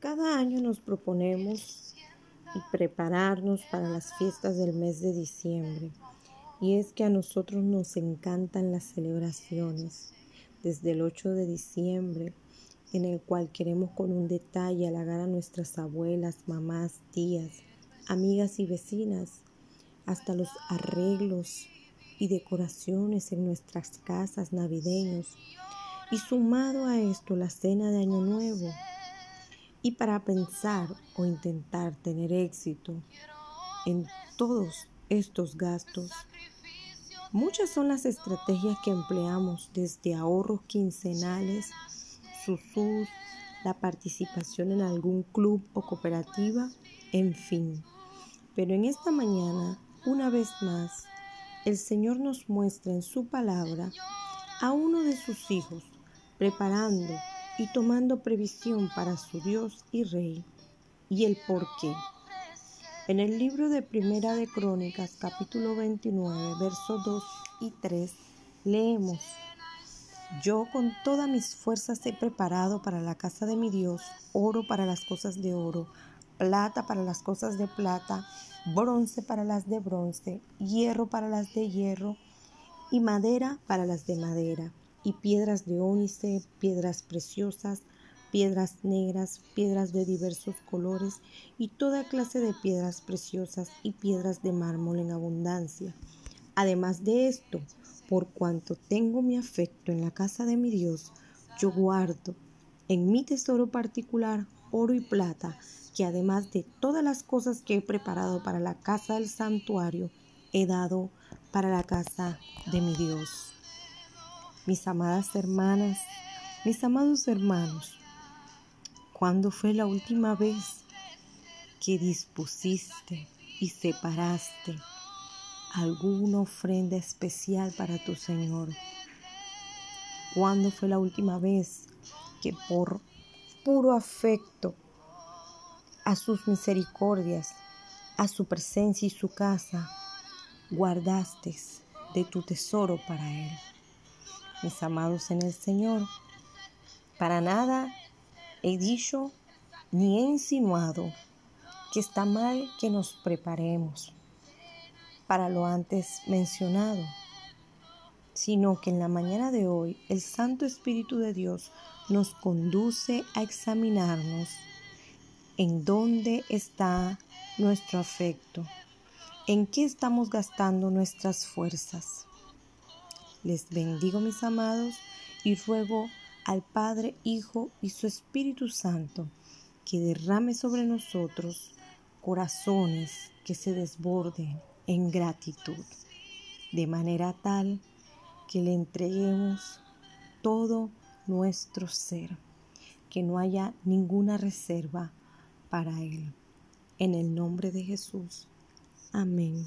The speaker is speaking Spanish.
Cada año nos proponemos prepararnos para las fiestas del mes de diciembre. Y es que a nosotros nos encantan las celebraciones. Desde el 8 de diciembre, en el cual queremos con un detalle halagar a nuestras abuelas, mamás, tías, amigas y vecinas, hasta los arreglos y decoraciones en nuestras casas navideños. Y sumado a esto la cena de Año Nuevo y para pensar o intentar tener éxito en todos estos gastos, muchas son las estrategias que empleamos desde ahorros quincenales, SUSUS, la participación en algún club o cooperativa, en fin. Pero en esta mañana, una vez más, el Señor nos muestra en su palabra a uno de sus hijos preparando y tomando previsión para su Dios y Rey, y el por qué. En el libro de Primera de Crónicas, capítulo 29, versos 2 y 3, leemos, Yo con todas mis fuerzas he preparado para la casa de mi Dios oro para las cosas de oro, plata para las cosas de plata, bronce para las de bronce, hierro para las de hierro y madera para las de madera y piedras de ónice, piedras preciosas, piedras negras, piedras de diversos colores y toda clase de piedras preciosas y piedras de mármol en abundancia. Además de esto, por cuanto tengo mi afecto en la casa de mi Dios, yo guardo en mi tesoro particular oro y plata, que además de todas las cosas que he preparado para la casa del santuario, he dado para la casa de mi Dios mis amadas hermanas, mis amados hermanos, ¿cuándo fue la última vez que dispusiste y separaste alguna ofrenda especial para tu Señor? ¿Cuándo fue la última vez que por puro afecto a sus misericordias, a su presencia y su casa, guardaste de tu tesoro para Él? Mis amados en el Señor. Para nada he dicho ni he insinuado que está mal que nos preparemos para lo antes mencionado, sino que en la mañana de hoy el Santo Espíritu de Dios nos conduce a examinarnos en dónde está nuestro afecto, en qué estamos gastando nuestras fuerzas. Les bendigo mis amados y ruego al Padre, Hijo y su Espíritu Santo que derrame sobre nosotros corazones que se desborden en gratitud, de manera tal que le entreguemos todo nuestro ser, que no haya ninguna reserva para Él. En el nombre de Jesús. Amén.